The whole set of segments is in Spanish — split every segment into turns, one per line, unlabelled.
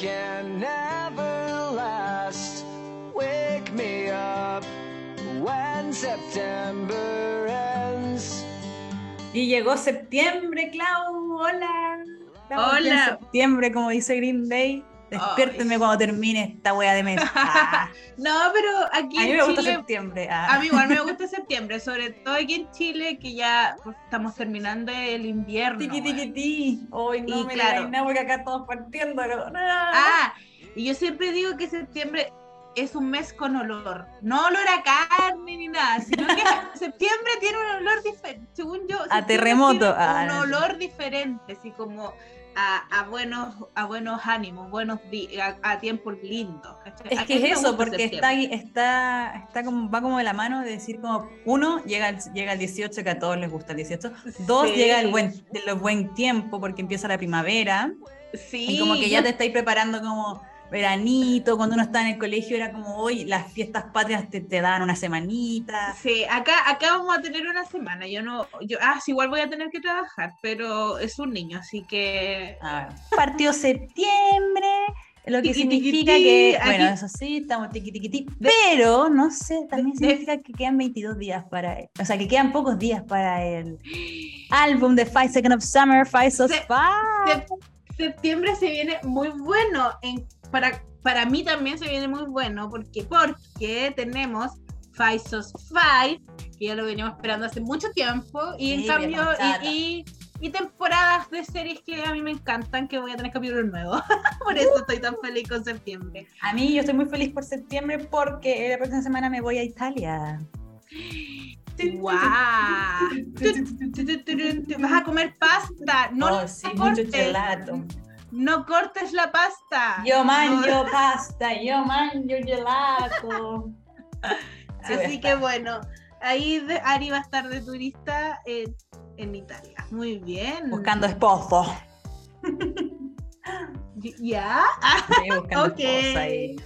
can never last. Wake me up when September ends.
Y llegó septiembre, Clau. Hola. Estamos aquí en
Hola.
septiembre, como dice Green Day. Despiértenme
Ay.
cuando termine esta wea de mes. Ah,
No, pero aquí
a mí
en
me gusta
Chile,
septiembre. ah.
a mí igual me gusta septiembre, sobre todo aquí en Chile, que ya pues, estamos terminando el invierno.
Tiqui, tiqui,
weón.
ti. Hoy no
Y
me
claro.
porque acá todos partiéndolo. No.
Ah, y yo siempre digo que septiembre es un mes con olor. No olor a carne ni nada, sino que septiembre tiene un olor diferente. Según yo, septiembre
terremoto. Ah,
un
no.
olor diferente, así como a, a buenos, a buenos ánimos, buenos a, a tiempos lindos. ¿cachai?
Es
A
que es eso, porque está, está, está como, va como de la mano de decir como, uno, llega el, llega el 18, que a todos les gusta el 18, dos,
Sí.
llega el buen, el buen tiempo, porque empieza la primavera,
Sí,
y como que ya te estáis preparando como veranito, cuando uno está en el colegio era como, hoy las fiestas patrias te, te dan una semanita.
Sí, acá, acá vamos a tener una semana. Yo no, yo, ah, sí, igual voy a tener que trabajar, pero es un niño, así que
A ver, partió septiembre, lo que significa que, bueno, eso sí, estamos tiqui, tiqui, ti, pero, no sé, también significa que quedan 22 días para, o sea, que quedan pocos días para el álbum de Five Seconds of Summer, Five So
Se-
Five.
Sep- septiembre se viene muy bueno. En, para, para mí también se viene muy bueno, porque, porque tenemos Five Sos Five, que ya lo veníamos esperando hace mucho tiempo, y en
Sí,
cambio,
bien, chata.
y, y, y temporadas de series que a mí me encantan, que voy a tener capítulos nuevos. Por eso estoy tan feliz con septiembre.
A mí yo estoy muy feliz por septiembre porque la próxima semana me voy a Italia.
¡Guau! Vas a comer pasta. No,
Oh,
la
sí, mucho
cortes.
gelato.
No cortes la pasta.
Yo
No-
mangio pasta, yo mangio gelato. Sí,
Así que bueno, ahí Ari va a estar de turista en, en Italia. Muy bien.
Buscando esposo.
¿Ya?
Sí, buscando
Ok.
esposa y-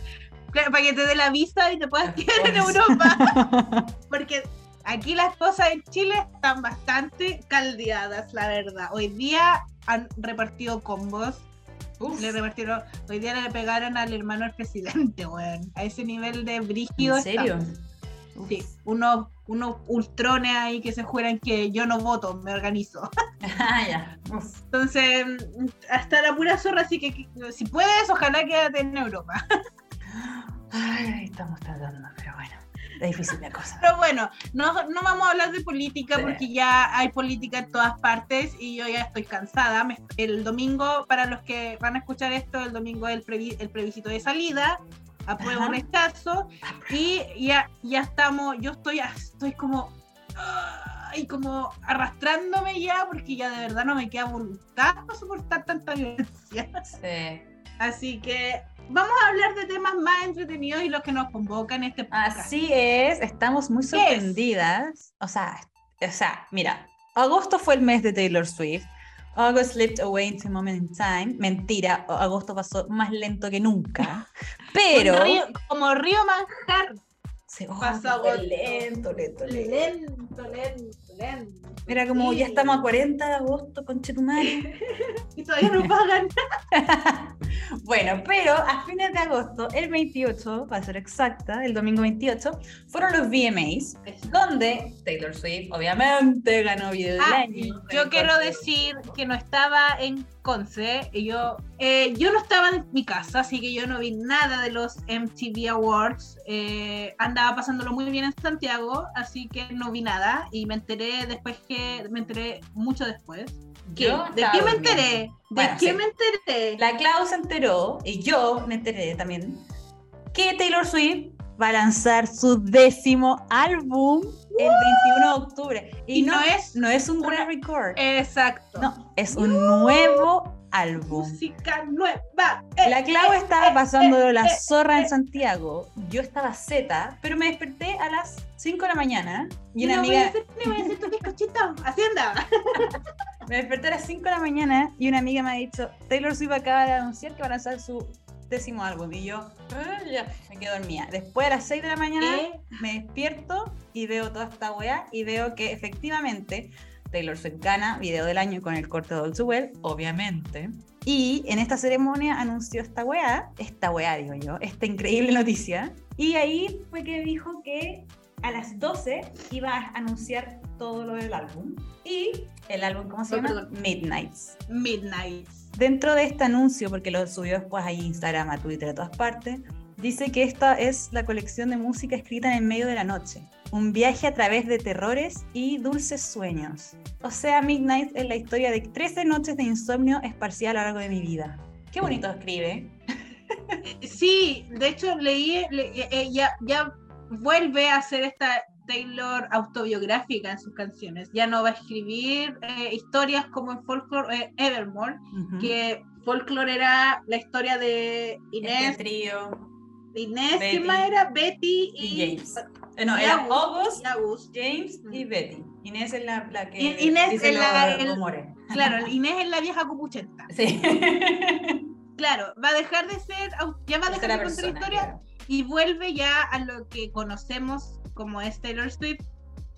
claro, para que te dé la visa y te puedas quedar en. Europa. Porque aquí las cosas en Chile están bastante caldeadas, la verdad. Hoy día han repartido combos.
Uf,
Le repartieron, hoy día le pegaron al hermano del presidente, weón. A ese nivel de brígido.
¿En serio?
Sí, unos, unos ultrones ahí que se juran que yo no voto, me organizo.
Ah, ya.
Entonces, hasta la pura zorra, así que, que si puedes, ojalá quédate en Europa.
Ay, estamos tratando, pero bueno. Es difícil la cosa.
Pero bueno, no, no vamos a hablar de política
Sí.
porque ya hay política en todas partes y yo ya estoy cansada. Me- el domingo, para los que van a escuchar esto, el domingo es el, previ- el plebiscito de salida, apruebo rechazo y ya, ya estamos, yo estoy, estoy como, ay, como arrastrándome ya porque ya de verdad no me queda voluntad para soportar tanta violencia.
Sí.
Así que vamos a hablar de temas más entretenidos y los que nos convocan en este podcast.
Así es, estamos muy
es?
sorprendidas. O sea, o sea, mira, agosto fue el mes de Taylor Swift. August slipped away into a moment in time. Mentira, agosto pasó más lento que nunca. Pero.
Río- como río manjar.
se- oh,
pasó
lento, lento, lento.
Lento, lento, lento.
Era como, ya
Sí.
estamos a 40 de agosto, conchetumare.
Y todavía no pagan.
bueno, pero a fines de agosto, el 28, para ser exacta, el domingo 28, fueron los VMAs, donde Taylor Swift, obviamente, ganó video del
Ah,
año. con
yo quiero decir que no estaba en Conce. y Yo, eh, yo no estaba en mi casa, así que yo no vi nada de los MTV Awards. Eh, andaba pasándolo muy bien en Santiago, así que no vi nada. Y me enteré después que. Me enteré mucho después. ¿Qué?
Yo
¿De qué me enteré? ¿De
Bueno,
qué
sí.
me enteré?
La Clau se enteró, y yo me enteré también, que Taylor Swift va a lanzar su décimo álbum el 21 de octubre. Y,
Y
no,
no es
no es un
una-
re-record.
Exacto.
No, es un nuevo álbum.
Música nueva. Eh,
La Clau
eh,
estaba
eh,
pasando
eh,
la
eh,
zorra en
eh.
Santiago. Yo estaba zeta, pero me desperté a las 5 de la mañana y una
no voy a
amiga.
no voy a hacer tu bizcochito. Andaba.
Me desperté a las 5 de la mañana y una amiga me ha dicho: Taylor Swift acaba de anunciar que va a lanzar su décimo álbum. Y yo, "Ah, ya", me quedo dormida. Después a las 6 de la mañana
Eh,
me despierto y veo toda esta weá y veo que efectivamente Taylor Swift gana video del año con el corte de All Too Well, obviamente. Y en esta ceremonia anunció esta weá, esta weá digo yo, esta increíble noticia. Y ahí fue que dijo que a las 12 iba a anunciar todo lo del álbum. Y el álbum, ¿cómo se
Oh,
llama?
perdón.
Midnights.
Midnight.
Dentro de este anuncio, porque lo subió después a Instagram, a Twitter, a todas partes, dice que esta es la colección de música escrita en el medio de la noche. Un viaje a través de terrores y dulces sueños. O sea, Midnight es la historia de 13 noches de insomnio esparcidas a lo largo de mi vida. Qué bonito escribe.
Sí, de hecho leí, le- eh, eh, ya, ya vuelve a hacer esta Taylor autobiográfica en sus canciones. Ya no va a escribir eh, historias como en Folklore eh, Evermore, que Folklore era la historia de Inés,
Este trío
de Inés,
Betty
¿quién más era? Betty
y
y,
James. Eh, no,
y
era
August,
August,
y August.
James y
Mm.
Betty. Inés es la, la que
Inés
dice
es la- el-. Claro, Inés es la vieja copuchenta.
Sí.
Claro, va a dejar de ser, ya va a dejar de contar historias
creo.
Y vuelve ya a lo que conocemos como es Taylor Swift,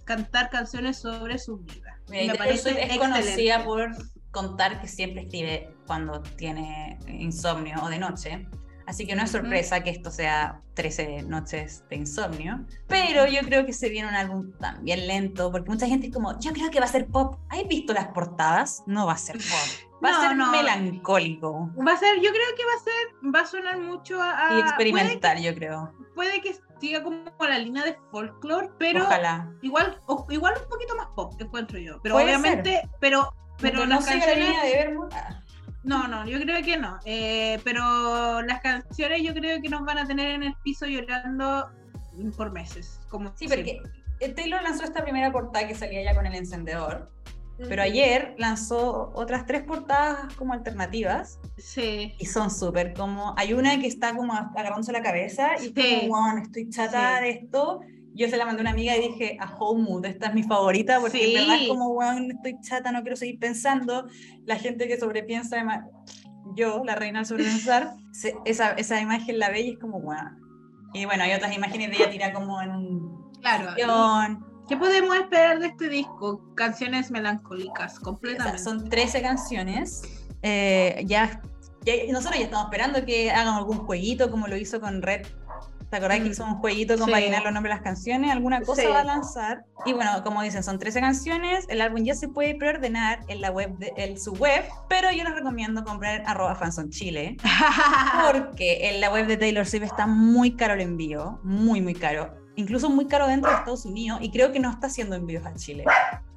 cantar canciones sobre su vida.
Mira, y
Me parece
es
excelente.
conocida por contar que siempre escribe cuando tiene insomnio o de noche. Así que no es sorpresa que esto sea 13 noches de insomnio. Pero yo creo que se viene un álbum también lento, porque mucha gente es como, yo creo que va a ser pop. ¿Has visto las portadas? No va a ser pop. Va
No,
a ser
no.
melancólico
Va a ser, yo creo que va a ser, va a sonar mucho a...
y
a-
experimental, yo creo.
Puede, que- que siga como la línea de folklore, pero
Ojalá.
igual, o- igual un poquito más pop, encuentro yo. Pero obviamente, pero, pero
Aunque
las
no siga la
canciones...
línea de ah,
No, no, yo creo que no. Eh, pero las canciones yo creo que nos van a tener en el piso llorando por meses. Como
Sí,
siempre.
porque eh, Taylor lanzó esta primera portada que salía ya con el encendedor. Pero ayer lanzó otras tres portadas como alternativas
Sí.
y son súper como. Hay una que está como agarrándose la cabeza y
Sí.
como, "Weón, estoy chata
Sí.
de esto. Yo se la mandé a una amiga y dije, a Whole Mood, esta es mi favorita porque en verdad es
Sí.
como, weón, estoy chata, no quiero seguir pensando. La gente que sobrepiensa, además, yo, la reina del sobrepensar, se- esa, esa imagen la ve y es como, weón. Y bueno, hay otras imágenes de ella tirada como en un
Claro.
sillón.
¿Qué podemos esperar de este disco? Canciones melancólicas,
O sea,
completamente.
son 13 canciones. Eh, ya, ya- nosotros ya estamos esperando que hagan algún jueguito como lo hizo con Red. ¿Te acordás que
Mm.
hizo un jueguito como
Sí.
llenar los nombres de las canciones? Alguna cosa
Sí.
va a lanzar. Y bueno, como dicen, son 13 canciones. El álbum ya se puede preordenar en la web de en su web, pero yo les recomiendo comprar arroba Fanson Chile. Porque en la web de Taylor Swift está muy caro el envío, muy, muy caro. Incluso muy caro dentro de Estados Unidos y creo que no está haciendo envíos a Chile.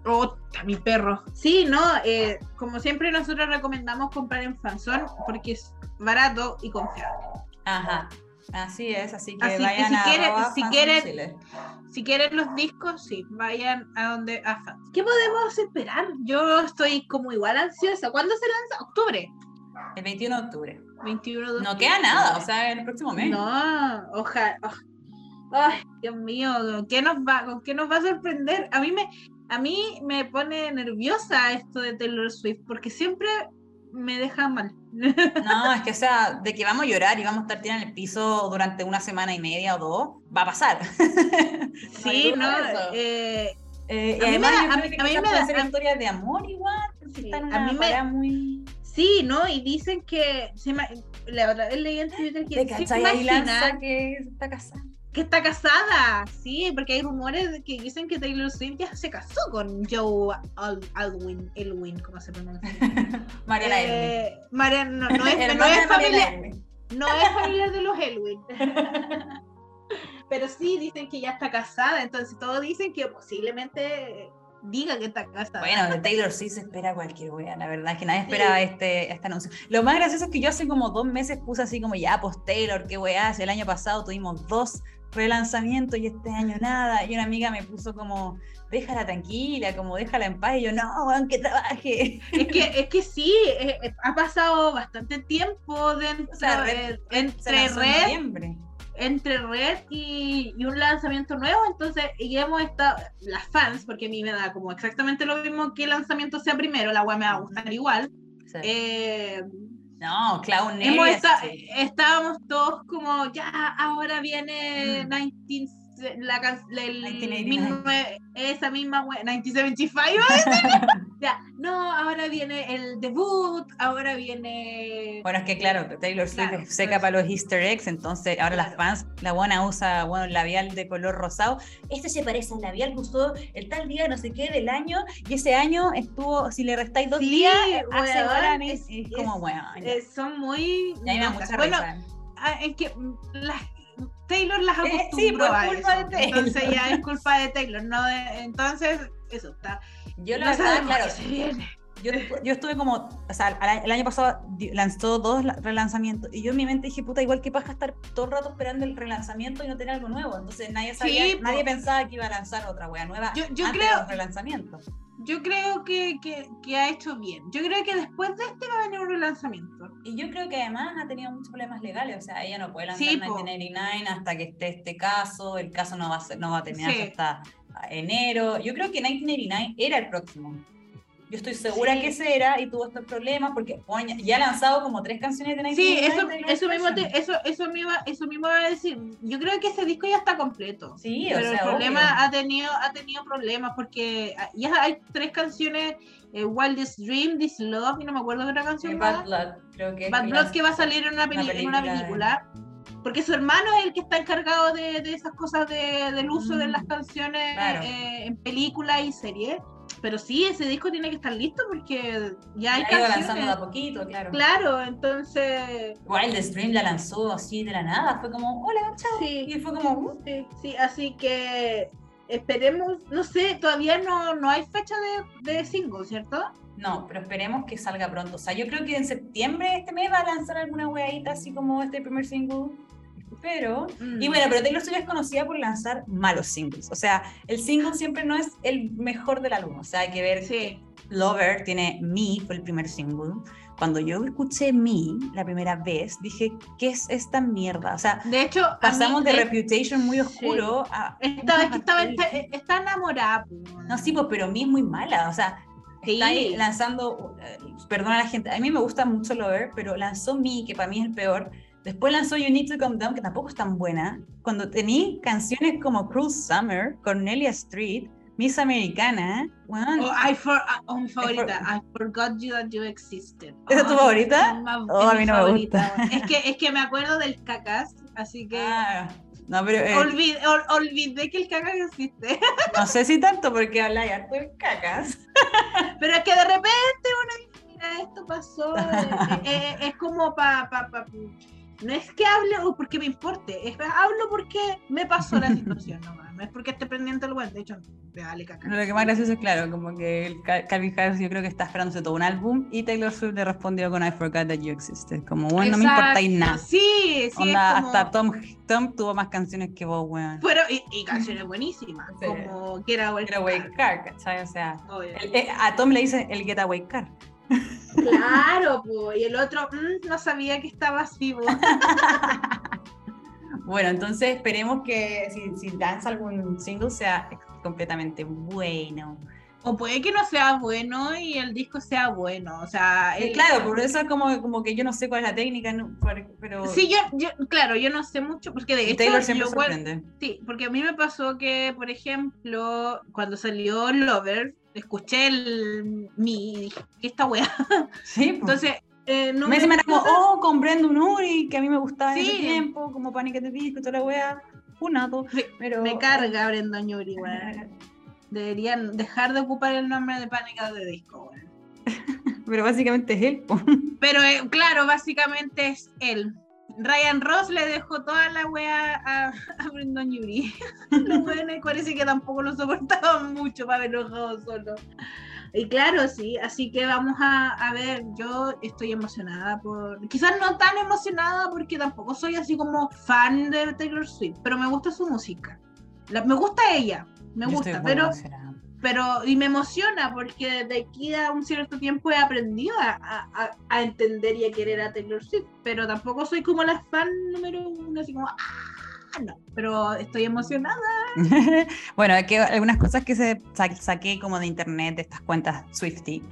Oh, mi perro. Sí, no, eh, como siempre nosotros recomendamos comprar en Fanzone porque es barato y confiable.
Ajá, así es, así que
Así que
vayan
si
a
quieren- si quieren-
Chile.
Si quieren los discos, sí, vayan a donde a Fans. ¿Qué podemos esperar? Yo estoy como igual ansiosa. ¿Cuándo se lanza? Octubre.
El 21 de octubre.
21 de
No queda nada, o sea, en el próximo mes.
No, ojalá. Ay, Dios mío, ¿con qué nos va, con qué nos va a sorprender? A mí me, a mí me pone nerviosa esto de Taylor Swift porque siempre me deja mal.
No, es que, o sea, de que vamos a llorar y vamos a estar tirados en el piso durante una semana y media o dos, va a pasar.
Sí, no, eh,
Eh,
A mí
además,
a mí- a me da-
historias de amor igual, porque
Sí, a mí me-
muy...
sí, ¿no? Y dicen que se la otra vez leí en Twitter que
¿Te
se imagina
que está casada.
Que está casada, sí, porque hay rumores de que dicen que Taylor Swift ya se casó con Joe Al- Alwyn, Elwyn, ¿cómo se pronuncia?
Mariana Elwin.
Eh, Mariana, no, no es, no es familiar,
Elwin.
no es familiar de los Elwin. Pero sí dicen que ya está casada, entonces todos dicen que posiblemente diga que está casada.
Bueno, de Taylor sí se espera cualquier wea, la verdad es que nadie esperaba este, este anuncio. Lo más gracioso es que yo hace como dos meses puse así como ya, pues Taylor, qué weá, si el año pasado tuvimos dos relanzamientos y este año nada. Y una amiga me puso como, déjala tranquila, como déjala en paz. Y yo, no, weón, que trabaje.
Es que, es que sí, eh, eh, ha pasado bastante tiempo dentro,
O sea, Red-
eh,
Se
entre
en
Red entre Red y, y un lanzamiento nuevo, entonces, y hemos estado, las fans, porque a mí me da como exactamente lo mismo que el lanzamiento sea primero, la web me va a gustar igual.
Sí.
eh,
no, Clown sí.
estábamos todos como, ya, ahora viene
Mm.
19 la, can- el
1989.
19 esa misma wea, 1975 iba a decir. Ya, no, ahora viene el debut, ahora viene
Bueno, es que claro, Taylor Swift
Claro,
es seca para los easter eggs, entonces ahora las
Claro.
fans, la buena usa bueno, labial de color rosado. Este se parece al labial que usó el tal día, no sé qué, del año, y ese año estuvo, si le restáis dos
Sí,
días, hace igual,
es-
es,
es-
como, bueno, ya.
eh, son muy
Y a mí me da
locas.
mucha
bueno,
risa.
ah, es que las Taylor las
Eh, sí,
acostumbró
por
a
culpa
eso.
de Taylor.
Entonces ya es culpa de Taylor, no de, entonces eso está.
Yo la
no
verdad, claro,
se viene.
yo, yo estuve como, o sea, el año pasado lanzó dos la- relanzamientos y yo en mi mente dije, puta, igual que paja estar todo el rato esperando el relanzamiento y no tener algo nuevo. Entonces nadie sabía,
Sí,
nadie pensaba que iba a lanzar otra wea nueva
Yo- yo
antes
creo-
de los relanzamientos.
Yo creo que, que, que ha hecho bien. Yo creo que después de este va a venir un relanzamiento.
Y yo creo que además ha tenido muchos problemas legales, o sea, ella no puede lanzar
Sí, po.
1989 hasta que esté este caso, el caso no va a, ser- no va a terminar
Sí.
hasta enero. Yo creo que 1989 era el próximo. Yo estoy segura
Sí.
que ese era y tuvo estos problemas porque ya ha lanzado como tres canciones de
Sí,
1989.
eso, eso, mismo te- eso, eso, iba, eso mismo iba a decir. Yo creo que ese disco ya está completo.
Sí, o
pero
sea,
el problema
obvio.
ha tenido, ha tenido problemas porque ah, ya hay tres canciones, eh, Wildest Dream, This Love, y no me acuerdo qué otra canción
Bad
más.
Blood, creo que
Bad Blood que va a salir en una,
una
en una
película.
película. Porque su hermano es el que está encargado de, de esas cosas de- del uso de
Mm,
las canciones
claro.
eh, en películas y series. Pero sí, ese disco tiene que estar listo porque ya hay
ido lanzando de a poquito, claro.
Claro, entonces
Wild Stream la lanzó así de la nada, fue como, hola, chao.
sí,
Y fue como, "Uh".
sí, sí, así que esperemos, no sé, todavía no, no hay fecha de, de single, ¿cierto?
No, pero esperemos que salga pronto. O sea, yo creo que en septiembre este mes va a lanzar alguna weadita así como este primer single. Pero.
Mm.
Y bueno, pero Taylor Swift es conocida por lanzar malos singles. O sea, el single siempre no es el mejor del álbum. O sea, hay que ver.
Sí,
Lover tiene Me, fue el primer single. Cuando yo escuché Me la primera vez, dije, ¿qué es esta mierda? O sea,
de hecho,
pasamos de Reputation muy
sí.
oscuro a.
Estaba, es que estaba, está, está enamorada. pues.
No, sí, pues, pero Me es muy mala. O sea,
Sí.
Está ahí lanzando, eh, perdona a la gente, a mí me gusta mucho Lover, pero lanzó Me, que para mí es el peor. Después lanzó You Need to Calm Down, que tampoco es tan buena. Cuando tení canciones como Cruel Summer, Cornelia Street, Miss Americana, weón,
Oh, I for, ah, oh, mi favorita. I forgot you that you existed.
¿Esa es tu
Oh,
favorita?
es
Oh,
es
a
mi
mí no me
favorita,
gusta.
weón. Es que, es que me acuerdo del cacas, así que
ah, no, pero eh,
olvidé, ol- olvidé que el cacas existe.
no sé si tanto porque habla ya de cacas.
Pero es que de repente uno dice, mira, esto pasó. eh, eh, es como para. Pa, pa- no es que hable o porque me importe, es que hablo porque me pasó la situación nomás. No es porque esté pendiente del web, de hecho, me vale caca.
Lo que más gracioso es, claro, como que el Cal- Calvin Harris yo creo que está esperándose todo un álbum y Taylor Swift le respondió con I Forgot That You Existed. Como, bueno, no me
Exacto,
importáis nada.
Sí, sí.
Onda,
como-
hasta Tom, Tom tuvo más canciones que vos, weón.
Pero, y, y canciones buenísimas,
Sí.
como Get Away
Getaway Car, ¿cachai? O sea,
Obvio.
el- eh, a Tom le dicen el Getaway Car.
Claro, po, y el otro, mm, no sabía que estabas vivo.
Bueno, entonces esperemos que si, si lanza algún single sea completamente bueno.
O puede que no sea bueno y el disco sea bueno. O sea,
Eh,
el-
claro, por eso es como, como que yo no sé cuál es la técnica, pero
Sí, yo, yo, claro, yo no sé mucho, porque de hecho,
Taylor siempre
yo,
sorprende.
sí, porque a mí me pasó que, por ejemplo, cuando salió Lover, escuché el mi y dije, ¿qué esta weá?
Sí, pues.
Entonces, eh, no
me encima era como, oh, con Brandon Uri, que a mí me gustaba en ese
Sí.
tiempo, como Panic! the Disco toda la wea, funado,
Me-
pero...
me carga Brendan Yuri, weón. Deberían dejar de ocupar el nombre de Pánica de Disco, weón.
Pero básicamente es él.
Pero eh, claro, básicamente es él. Ryan Ross le dejó toda la wea a, a Brendan Yuri. Los weones parece que tampoco lo soportaban mucho para haber enojado solo. Y claro, sí, así que vamos a, a ver, yo estoy emocionada por... Quizás no tan emocionada porque tampoco soy así como fan de Taylor Swift, pero me gusta su música. La- me gusta ella, me
Yo
gusta, pero
emocionada.
Pero y me emociona porque de aquí a un cierto tiempo he aprendido a, a- a entender y a querer a Taylor Swift, pero tampoco soy como la fan número uno, así como, ah, no, pero estoy emocionada.
bueno, aquí algunas cosas que se sa- saqué como de internet de estas cuentas Swifty.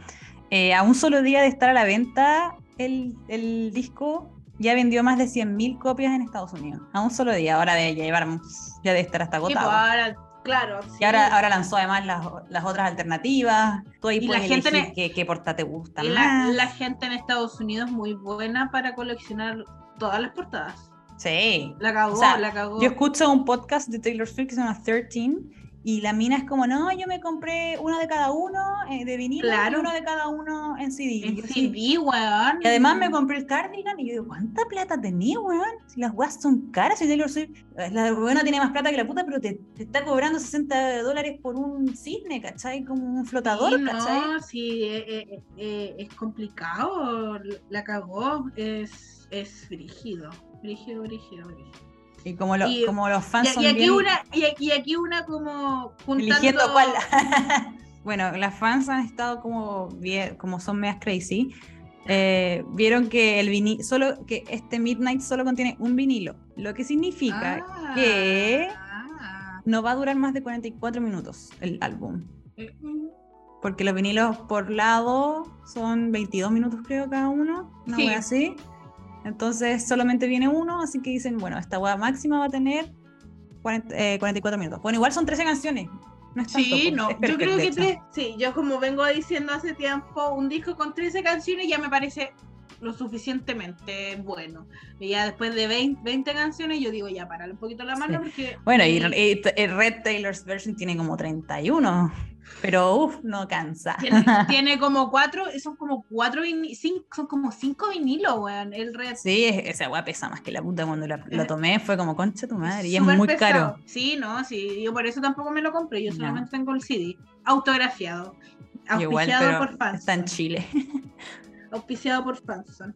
Eh, a un solo día de estar a la venta el, el disco, ya vendió más de 100.000 copias en Estados Unidos. A un solo día. Ahora de llevar, ya de estar hasta
Sí, pues,
agotado.
ahora, claro.
Y
sí.
ahora, ahora lanzó además las, las otras alternativas. Tú ahí
Y la gente
elegir
ne-
qué, qué portada te gusta
Y la, gente en Estados Unidos es muy buena para coleccionar todas las portadas.
Sí.
La cagó,
O sea,
la cagó.
Yo escucho un podcast de Taylor Swift que se llama 13 y la mina es como, no, yo me compré uno de cada uno eh, de vinilo y
Claro.
uno de cada uno en CD. Y
en CD, weón.
Y además me compré el cardigan y yo digo, ¿cuánta plata tenía, weón? Si las weas son caras, si Taylor Swift, eh, la weona tiene más plata que la puta, pero te, te está cobrando 60 dólares por un cisne, ¿cachai? Como un flotador,
Sí,
¿cachai?
no, sí, eh, eh, eh, es complicado, la cagó, es, es frígido, frígido, frígido, frígido.
Y como, lo-
Y-
como los fans
Y,
son
y aquí
bien
una, y, aquí- una como juntando...
eligiendo cuál. bueno, las fans han estado como, bien, como son medias crazy. eh, vieron que el vinilo, solo que este Midnight solo contiene un vinilo, lo que significa
Ah,
que
ah,
no va a durar más de 44 minutos el álbum. Porque los vinilos por lado son 22 minutos creo cada uno, una
Sí.
así. Entonces solamente viene uno, así que dicen, bueno, esta wea máxima va a tener 40 eh, 44 minutos. Bueno, igual son 13 canciones. No es tanto,
Sí,
pues,
no, yo creo que tres, sí, yo como vengo diciendo hace tiempo, un disco con 13 canciones ya me parece lo suficientemente bueno. Y ya después de 20, 20 canciones yo digo, ya, parale un poquito la mano porque...
Bueno, y, y- y Red Taylor's version tiene como 31, pero uff, no cansa.
Tiene, tiene como cuatro, son como cuatro vini- cin- son como cinco vinilos, weón. El red.
Sí, es- esa weá pesa más que la puta cuando la- lo
Eh,
tomé, fue como concha tu madre, y es muy
pesado.
caro.
Sí, no, sí. Yo por eso tampoco me lo compré. Yo solamente tengo el CD. Autografiado.
Igual, pero
por fans.
está en Chile.
Auspiciado por Fanson.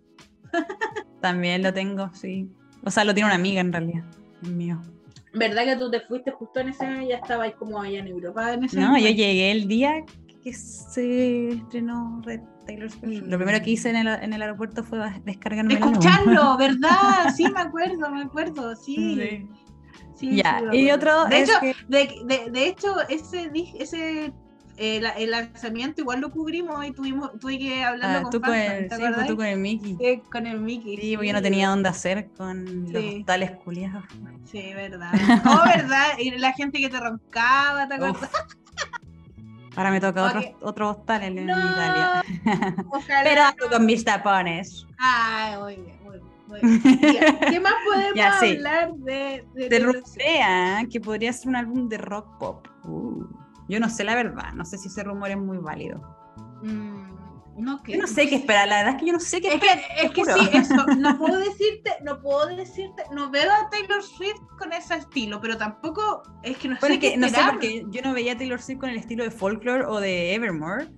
También lo tengo, sí. O sea, lo tiene una amiga en realidad, el mío.
¿Verdad que tú te fuiste justo en ese año y ya estabais como allá en Europa en ese
No, yo llegué el día que se estrenó Red Taylor's version. Lo primero que hice en el, en el aeropuerto fue descargarme
Escucharlo, ¿verdad? Sí, me acuerdo, me acuerdo, sí. sí,
Ya,
sí,
y otro
De
es
hecho,
que-
de, de- de hecho, ese, ese eh, el lanzamiento igual lo cubrimos y tuvimos, tuve que hablando
Ah,
con
tú, con
Fanson,
el,
¿te
sí, pues tú con el Mickey.
Sí, con el Mickey.
Sí, porque yo no tenía dónde hacer con los
Sí.
hostales culiados.
Sí, verdad. Oh, verdad. Y la gente que te roncaba, ¿te acuerdas?
Ahora me toca otro,
Ok.
otro hostal en,
No,
Italia. Pero ando con mis tapones.
Ay, muy bien, muy bien, muy ¿Qué más podemos
Ya, sí.
hablar de, de Swift?
rumorea que podría ser un álbum de rock pop. Uh, yo no sé la verdad, no sé si ese rumor es muy válido.
Mm, no, que
Yo no sé qué esperar, la verdad es que yo no sé qué
Es
esperar.
que, es que sí, eso, no puedo decirte, no puedo decirte, no veo a Taylor Swift con ese estilo, pero tampoco es que no
Bueno,
sé
es que
qué
no sé, porque yo no veía a Taylor Swift con el estilo de folklore o de Evermore.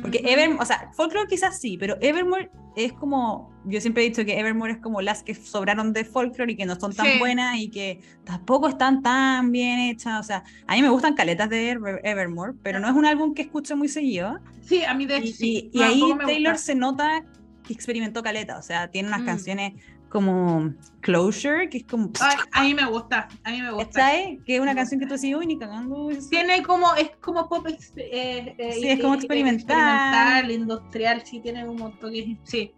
Porque. Evermore, o sea, folklore quizás sí, pero Evermore es como, yo siempre he dicho que Evermore es como las que sobraron de folklore y que no son tan
Sí.
buenas y que tampoco están tan bien hechas. O sea, a mí me gustan caletas de Ever- Evermore, pero no es un álbum que escucho muy seguido.
Sí, a mí de hecho
Y,
sí.
y- y ahí Taylor
gusta.
se nota que experimentó caleta, o sea, tiene unas
Mm.
canciones como Closure, que es como...
Ay, a mí me gusta, a mí me gusta.
Que es una canción que tú decís, uy, ni cagando.
Tiene como, es como pop eh, eh,
Sí, es como experimental.
experimental, industrial, sí, tiene un montón de, sí.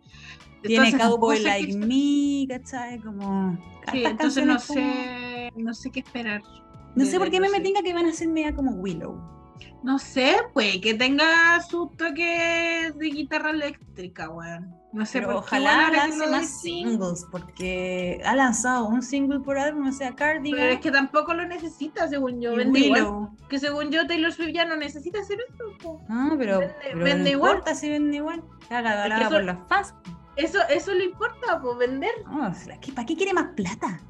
Tiene
Entonces,
Cowboy Like
que-
Me, ¿cachai? Como...
Sí, entonces no
como-
sé, no sé qué esperar.
No sé por qué me metinga que van a ser media como Willow.
No sé, pues, que tenga su toque de guitarra eléctrica, weón. No sé,
Pero
por
ojalá lance más singles, porque ha lanzado un single por álbum, o sea, Cardigan
Pero es que tampoco lo necesita, según yo. Vende igual. Que según yo, Taylor Swift ya no necesita hacer eso. po.
No, pero,
Vende-
pero
vende
no
igual.
importa si vende igual. Haga por los fans.
Eso, eso le importa, pues vender.
No, o sea, ¿qué- ¿Para qué quiere más plata?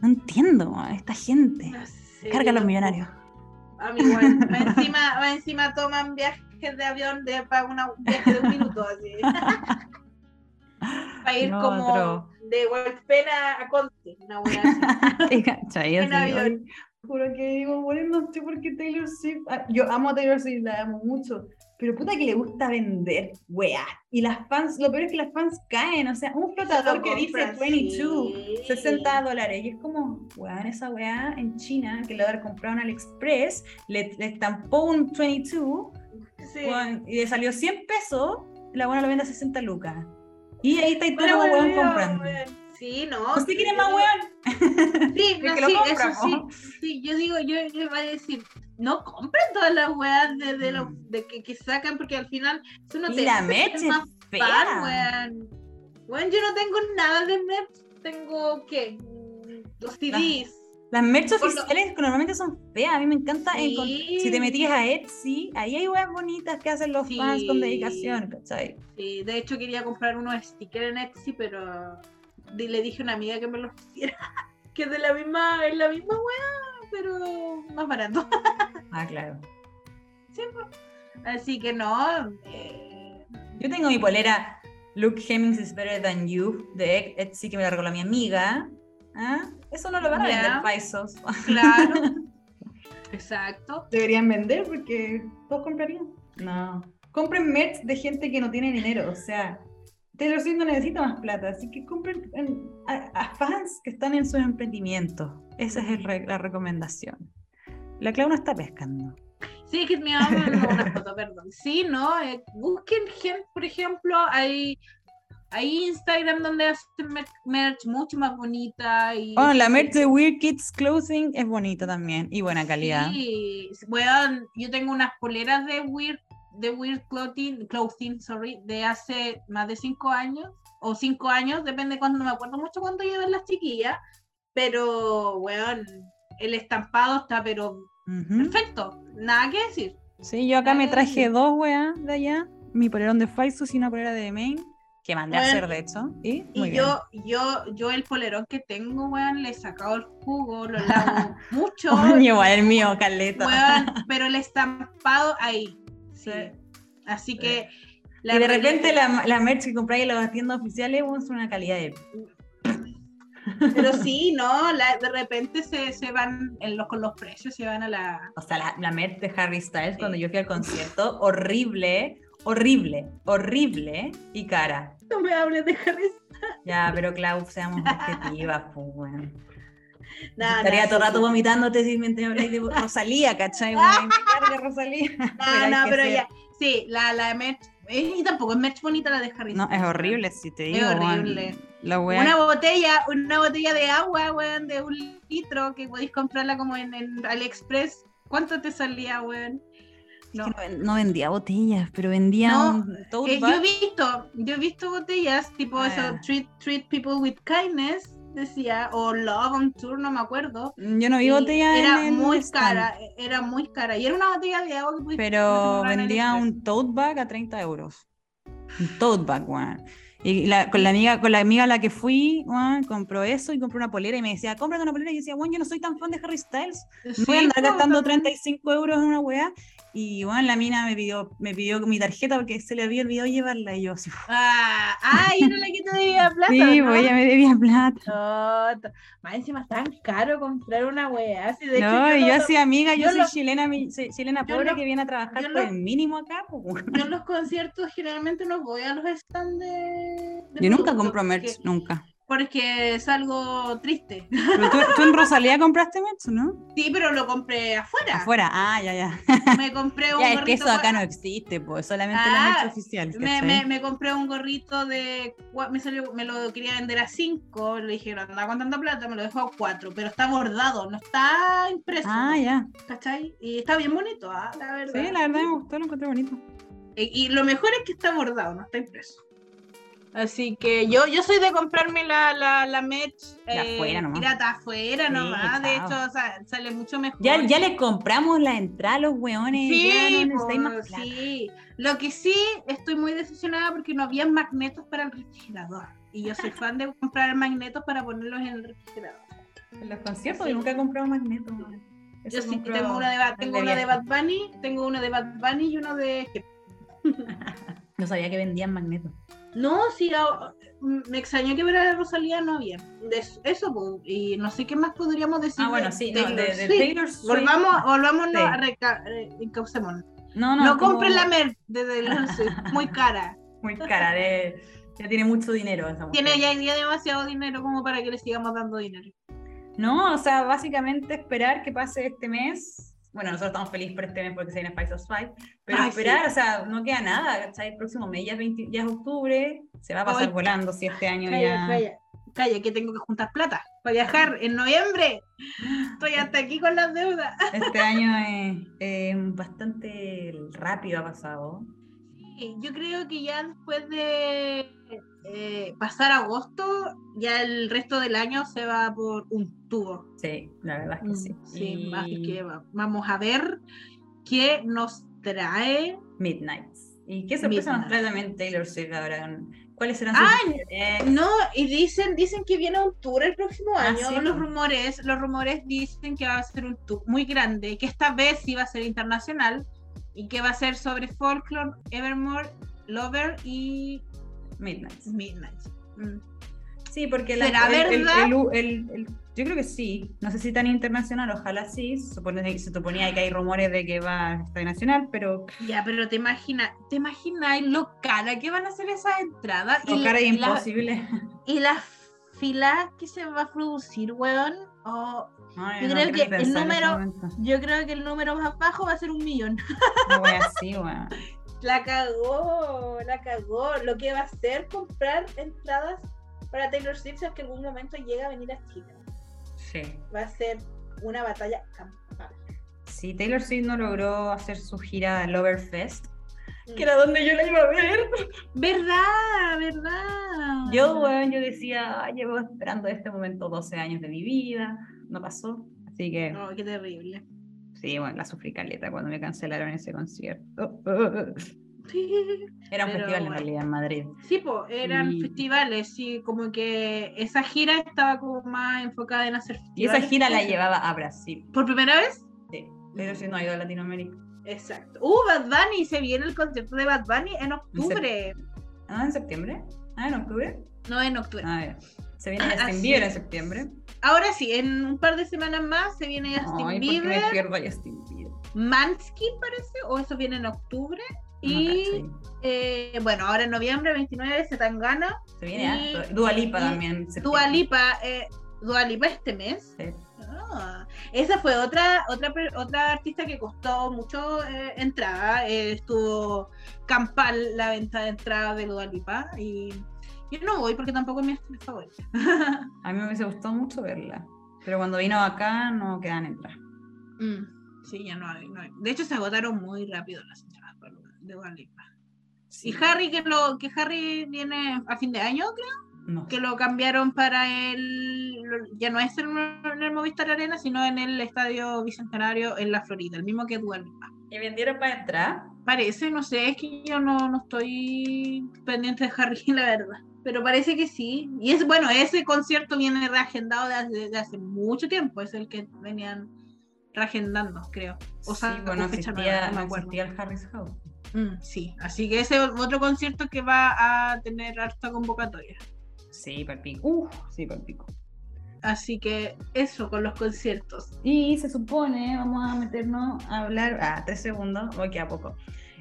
No entiendo a esta gente.
No sé,
Carga a los millonarios.
A mí igual. Más encima, más encima toman viajes de avión de para una un viaje de un minuto así. para ir
No,
como
otro.
de Hualpena a Conte, una buena. En avión.
Juro que digo, bueno, no sé por qué Taylor Swift. ah, Yo amo a Taylor Swift, la amo mucho. Pero puta que le gusta vender, wea. Y las fans, lo peor es que las fans caen. O sea, un flotador
Lo
que dice
compran,
22,
sí.
60 dólares. Y es como, weón, esa weá en China, que le haber comprado en AliExpress, le, le estampó un 22
Sí.
y le salió 100 pesos, la buena lo vende a 60 lucas. Y ahí está y todo como weón comprando.
Sí, no.
¿Usted quiere más weón?
Sí, no, sí,
compra,
eso sí. Sí, yo digo, yo, yo iba a decir, no compren todas las weas de, de, lo-
Mm.
de que, que sacan, porque al final eso no te
la
más
fea.
fan, weón. Weón, yo no tengo nada de Merch, tengo, ¿qué? Los CDs.
Las merch oficiales que normalmente son feas. A mí me encanta.
Sí.
Si te metías a Etsy, ahí hay weas bonitas que hacen los fans con dedicación, ¿cachai?
Sí, de hecho quería comprar unos stickers en Etsy, pero le dije a una amiga que me los hiciera. que es de la misma, es la misma wea, pero más barato.
Ah, claro.
Sí, pues. Así que no. eh,
Yo tengo mi polera Luke Hemmings is better than you de Etsy que me la regaló mi amiga. ¿Ah? Eso no lo van a vender paisos.
claro. Exacto.
Deberían vender porque todos comprarían. No. Compren merch de gente que no tiene dinero. O sea, Taylor Swift no necesita más plata. Así que compren en- a, a fans que están en sus emprendimientos. Esa es el la recomendación. La Clau no está pescando.
Sí, que me mandó una foto, perdón. Sí, no. eh, busquen gente, por ejemplo, hay, hay Instagram donde hacen mer- merch mucho más bonita. Y
Oh, la merch de Weird Kids Clothing es bonita también y buena calidad.
Sí, weón, yo tengo unas poleras de Weird, de Weird Clothing, clothing sorry, de hace más de cinco años, o cinco años, depende cuando, no me acuerdo mucho cuando lleven las chiquillas, pero, weón, el estampado está, pero
Ujú.
perfecto, nada que decir.
Sí, yo acá me
Nada que
traje dos weas de allá. Mi polerón de Faisus y una polera de Main. Que mandé a hacer, de hecho. Y,
Y
muy bien.
yo, yo, yo el polerón que tengo, weón, le he sacado el jugo, lo lavo mucho,
igual el mío, caleta.
weón, pero el estampado ahí, sí.
Sí.
Así
Sí.
que...
y de repente la, la merch que compráis en las tiendas oficiales son una calidad de.
Pero sí, no, la- de repente se, se van en los, con los precios, se van a la.
O sea, la, la merch de Harry Styles cuando yo fui al concierto, horrible, horrible, horrible y cara.
No me hables de Harry.
Ya, pero Clau, seamos objetivas, pues, weón.
Nada,
Estaría
nada,
todo el rato vomitándote si mientras habláis de Rosalía, ¿cachai? Me carga Rosalía.
No, no, pero
ser-
ya. Sí, la, la merch. eh, y tampoco es merch bonita la de Harry.
No, es horrible, si te
Es
digo. weón.
horrible.
La.
Una botella, una botella de agua, weón, de un litro que podéis comprarla como en, en AliExpress. ¿Cuánto te salía, weón? No.
Es no, vendía botellas, pero vendía
No, Eh, yo he visto, yo he visto botellas tipo
Ah,
eso, treat, treat people with kindness, decía, o love on tour, no me acuerdo.
Yo no vi en
Era
el
muy
stand,
cara, era muy cara. Y era una botella de agua que
Pero vendía un tote bag a 30 euros. Un tote bag, weón. Y la- con, la amiga, con la amiga a la que fui, weón, compró eso y compró una polera y me decía, cómprate una polera. Y yo decía, weón, yo no soy tan fan de Harry Styles. No voy a andar gastando
también.
35 euros en una weá. Y bueno, la mina me pidió, me pidió mi tarjeta porque se le había olvidado llevarla. Y yo así,
Ah, ah, y era la que te debía plata.
sí,
¿no?
pues ella me debía plata.
No, más encima es tan caro comprar una wea. así, de hecho,
no, y yo
lo-
así, amiga, yo,
yo
soy
lo-
chilena, mi- soy chilena
yo
pobre que viene a trabajar
yo
por
lo-
el mínimo acá. weón.
yo en los conciertos generalmente no voy a los stands de. de
Yo nunca compro merch, nunca.
Porque es algo triste.
Pero tú, tú en Rosalía compraste merch, ¿no?
Sí, pero lo compré afuera.
Afuera, ah, ya, ya.
Me compré un
Ya, es que
gorrito.
eso acá no existe, pues, solamente la
Ah,
merch oficial.
me,
¿cachai?
me, me compré un gorrito de. Me, salió, me lo quería vender a 5. Le dije, no andaba con tanta plata, me lo dejó a 4. Pero está bordado, no está impreso.
Ah, ya.
¿Cachai? Y está bien bonito, ah, la verdad.
Sí, la verdad me gustó, lo encontré bonito.
Y, y lo mejor es que está bordado, no está impreso. Así que yo, yo soy de comprarme la, la, la merch
De afuera nomás.
pirata afuera
Sí,
nomás. De hecho, o sea, sale mucho mejor.
Ya, ya le compramos la entrada a los weones.
Sí,
no más
sí. Lo que sí, estoy muy decepcionada porque no había magnetos para el refrigerador. Y yo soy fan de comprar magnetos para ponerlos en el refrigerador.
En los conciertos
Sí.
yo nunca he comprado magneto. weón. Eso
Yo sí tengo una de, tengo una de
viaje.
Bad Bunny, tengo uno de Bad Bunny y uno de
No sabía que vendían magnetos.
No, sí, me extrañó que para Rosalía no había. De eso, pues, y no sé qué más podríamos decir.
Ah, bueno,
de
sí, no, de, de
Swift.
Taylor Swift.
Volvamos, volvámonos
Sí.
a reca- eh, encaucémonos.
No, no,
No,
como
compren la mer de Taylor Swift, muy cara.
Muy cara, de, ya tiene mucho dinero esa mujer.
Tiene ya, ya demasiado dinero como para que le sigamos dando dinero.
No, o sea, básicamente esperar que pase este mes. Bueno, nosotros estamos felices por este mes porque se viene Spice of Five, pero
Ay,
esperar, o sea, no queda nada, ¿cachai? El próximo mes ya es, 20 ya es octubre, se va a pasar
Ay.
volando si este año
Calla,
ya,
calla. calla, que tengo que juntar plata para viajar en noviembre. Estoy hasta aquí con las deudas.
Este año es eh, bastante rápido ha pasado.
Sí, yo creo que ya después de eh, pasar agosto, ya el resto del año se va por un tubo.
Sí, la verdad es que
Mm,
sí.
sí,
Y
que va- vamos a ver qué nos trae.
Midnights. ¿Y qué sorpresa nos trae también Taylor Swift ahora? ¿Cuáles serán sus intereses?
No, y dicen, dicen que viene un tour el próximo
Ah,
año.
sí,
los rumores, los rumores dicen que va a ser un tour muy grande, que esta vez sí va a ser internacional y que va a ser sobre folklore, Evermore, Lover y
Midnights.
Midnight. Mm.
Sí, porque la-
¿Será
el- yo creo que sí. No sé si tan internacional, ojalá sí. Se, supone, se suponía que hay rumores de que va a estar nacional, pero
Ya, pero te imaginas, te imaginas lo cara que van a ser esas entradas
lo
y,
cara
y la-
imposible.
y las filas que se va a producir, weón. Oh, Yo
no
creo que el número- yo creo que el número más bajo va a ser un millón.
Una wea así.
La cagó, la cagó. Lo que va a hacer comprar entradas para Taylor Swift si es que en algún momento llega a venir a Chile.
Sí.
Va a ser una batalla campal.
Sí, Taylor Swift no logró hacer su gira Loverfest,
Mm.
que era donde yo la iba a ver.
¿Verdad? ¿Verdad?
Yo, weón, yo decía, "Ay, llevo esperando este momento 12 años de mi vida, no pasó. Así que,
No, qué terrible.
sí, bueno, la sufrí caleta cuando me cancelaron ese concierto. Era un
Pero
festival en realidad en Madrid.
Sí, pues eran
Y-
festivales, sí, como que esa gira estaba como más enfocada en hacer
Y esa
festivales.
gira la llevaba a Brasil.
¿Por primera vez?
Sí. Taylor Swift no ha ido a Latinoamérica.
Exacto. Uh, Bad Bunny, se viene el concierto de Bad Bunny en octubre.
Ah, en septiembre. Ah, en octubre.
No, en octubre.
A ver. Se viene Justin Bieber en septiembre.
Ahora sí, en un par de semanas más se viene Justin
Ay, ¿por qué me
Bieber,
pierdo a Justin Bieber?
Manskin parece, o eso viene en octubre. Y eh, bueno, ahora en noviembre 29 se Tangana.
Se viene
y-
harto. Dua Lipa
y
también.
Dua
septiembre.
Lipa, eh, Dua Lipa este mes.
Sí.
Ah, esa fue otra, otra, otra artista que costó mucho eh, entrada. eh, estuvo campal la venta de entrada de Dua Lipa. Y yo no voy porque tampoco es mi artista favorita.
A mí me hubiese gustado mucho verla. Pero cuando vino acá no quedan entradas.
Mm, sí, ya no hay, no hay. De hecho, se agotaron muy rápido las entradas para- de Dua Lipa. Y Harry, que, lo, que Harry viene a fin de año, creo,
No.
que lo cambiaron para el. Ya no es en, en el Movistar Arena, sino en el Estadio Bicentenario en la Florida, el mismo que Dua Lipa.
¿Y vendieron para entrar?
Parece, no sé, es que yo no, no estoy pendiente de Harry, la verdad. Pero parece que sí. Y es bueno, ese concierto viene reagendado de hace, de hace mucho tiempo. Es el que venían reagendando, creo. O sea,
sí, bueno, existía,
no
existía el Harris House.
Mm, sí, así que ese es otro concierto que va a tener harta convocatoria.
Sí, palpico. Uf, sí, palpico.
Así que eso con los conciertos.
Y se supone, vamos a meternos a hablar. Ah, tres segundos, voy a poco.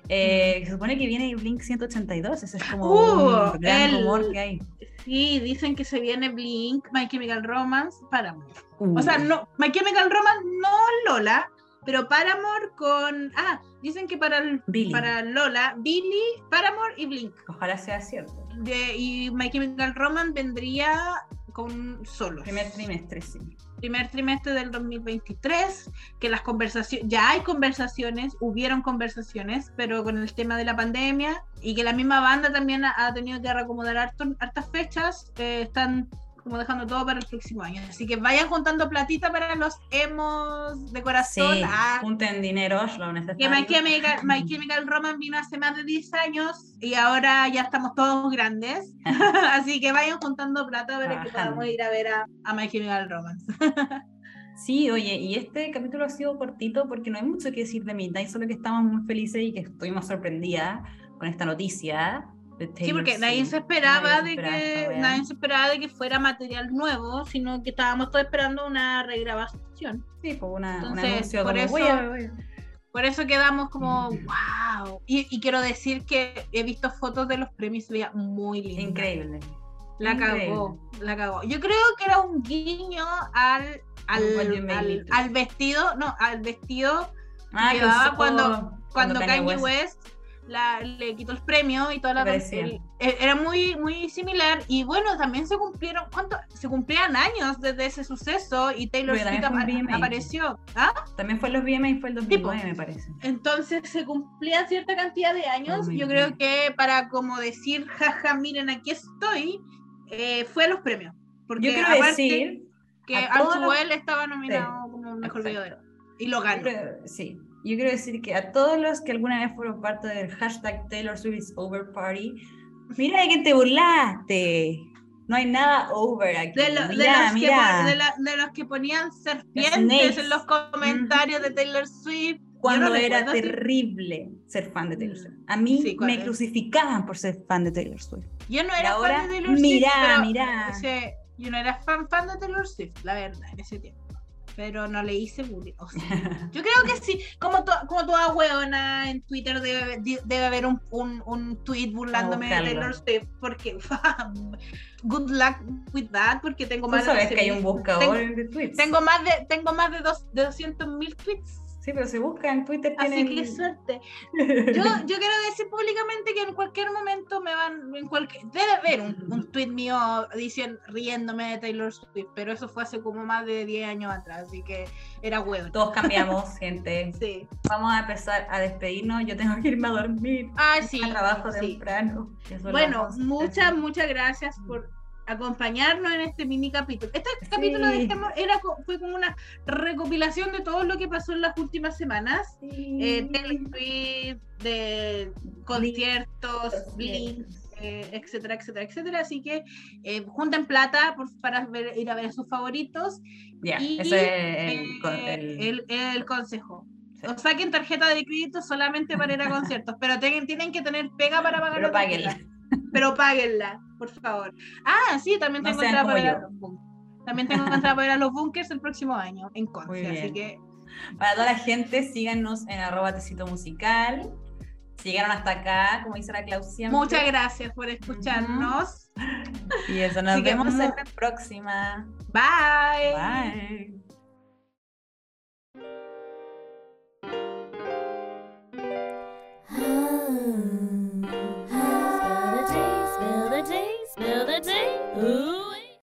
Eh, se supone que viene Blink 182, ese es como
Uh,
un gran
el-
rumor que hay.
Sí, dicen que se viene Blink, My Chemical Romance, Paramore. O
Uh,
sea, no, My Chemical Romance no Lola, pero Paramore con. Ah, dicen que para, el-
Billy.
para Lola, Billy, Paramore y Blink.
Ojalá sea cierto.
De, y My Chemical Romance vendría con solos.
Primer trimestre, sí.
Primer trimestre del 2023, que las conversaciones, ya hay conversaciones, hubieron conversaciones, pero con el tema de la pandemia y que la misma banda también ha, ha tenido que reacomodar hartas fechas, eh, están como dejando todo para el próximo año. Así que vayan juntando platita para los emos de corazón.
Sí,
Ah,
junten dinero, lo
que
necesario.
My Chemical, My Chemical Romance vino hace más de 10 años y ahora ya estamos todos grandes. Así que vayan juntando plata para que
Trabajando.
podamos ir a ver a, a My Chemical Romance.
Sí, oye, y este capítulo ha sido cortito porque no hay mucho que decir de Midnight, solo que estamos muy felices y que estuvimos sorprendidas con esta noticia.
Sí, porque nadie se esperaba
Nadie
de que nadie se esperaba de que fuera material nuevo, sino que estábamos todos esperando una regrabación.
Sí, pues una, un
Entonces,
anuncio
por
como,
eso-
"Voy a- voy a-".
Por eso quedamos como,
Mm.
wow. Y, y quiero decir que he visto fotos de los premios, veía muy lindo.
Increíble.
La
Increíble.
cagó, la cagó. Yo creo que era un guiño al, al, al, al vestido, no, al vestido
Ah, que
llevaba
usó
cuando- cuando Kanye,
West-
West la, le quitó el premio y toda la el- e- era muy muy similar. Y bueno también se cumplieron cuánto se cumplían años desde ese suceso y Taylor Swift apareció ¿ah?
También fue los VMA y fue el
po.
2009, me parece.
entonces se cumplían cierta cantidad de años.
Muy
yo creo que para como decir jaja miren aquí estoy eh, fue a los premios. Porque
Yo quiero decir,
que
a todos los-
estaba nominado como mejor video de y lo ganó.
Sí, yo quiero decir que a todos los que alguna vez fueron parte del hashtag Taylor Swift is over party, mira de quién te burlaste. No hay nada over aquí.
De, lo- de
mira,
los que, de la- de los que ponían serpientes en los comentarios de Taylor Swift.
cuando
no
era
si-
terrible ser fan de Taylor
Mm.
Swift. A mí
Sí,
me crucificaban por ser fan de Taylor Swift.
Yo no era
ahora,
fan de Taylor
mirá,
Swift. pero,
mirá.
o sea, yo no era fan, fan de Taylor Swift, la verdad, en ese tiempo. Pero no le hice bullying. o sea, yo creo que sí, como, to- como toda hueona en Twitter debe, de- debe haber un, un, un tweet burlándome de. Taylor Swift. Porque, good luck with that, porque tengo más de
sabes que hay
12.000
un buscador
Tengo,
de tweets.
tengo más de, tengo más de, dos, de 200.000 tweets.
Sí, pero se busca en Twitter.
Así
tienen-
que suerte. Yo, yo quiero decir públicamente que en cualquier momento me van, en cualquier, debe haber un, un tweet mío diciendo, riéndome de Taylor Swift, pero eso fue hace como más de 10 años atrás, así que era huevo.
Todos cambiamos, gente.
Sí.
Vamos a empezar a despedirnos. Yo tengo que irme a dormir.
Ah, sí.
a trabajo
sí.
temprano.
Bueno, muchas,
11.
muchas gracias por acompañarnos en este mini capítulo. Este
Sí.
capítulo dejemos- era, fue como una recopilación de todo lo que pasó en las últimas semanas. eh, Taylor Swift, de conciertos, Blink, eh, etcétera, etcétera, etcétera. Así que eh, junten plata por- para ver- ir a ver a sus favoritos.
Ya,
y,
ese es el,
eh,
el-
el- el consejo.
Sí.
O saquen tarjeta de crédito solamente para ir a conciertos, pero tienen, tienen que tener pega para pagar
Pero
la tarjeta. Pero páguenla, por favor. Ah, sí, también
No
tengo
sean
entrada para a los bunkers. También tengo entrada para a los bunkers el próximo año en Conce, así que
Para toda la gente, síganos en arroba tecito musical. Si llegaron hasta acá, como dice la siempre.
muchas gracias por escucharnos.
Y eso, nos
Así
vemos en la próxima.
Bye.
Bye. Ooh.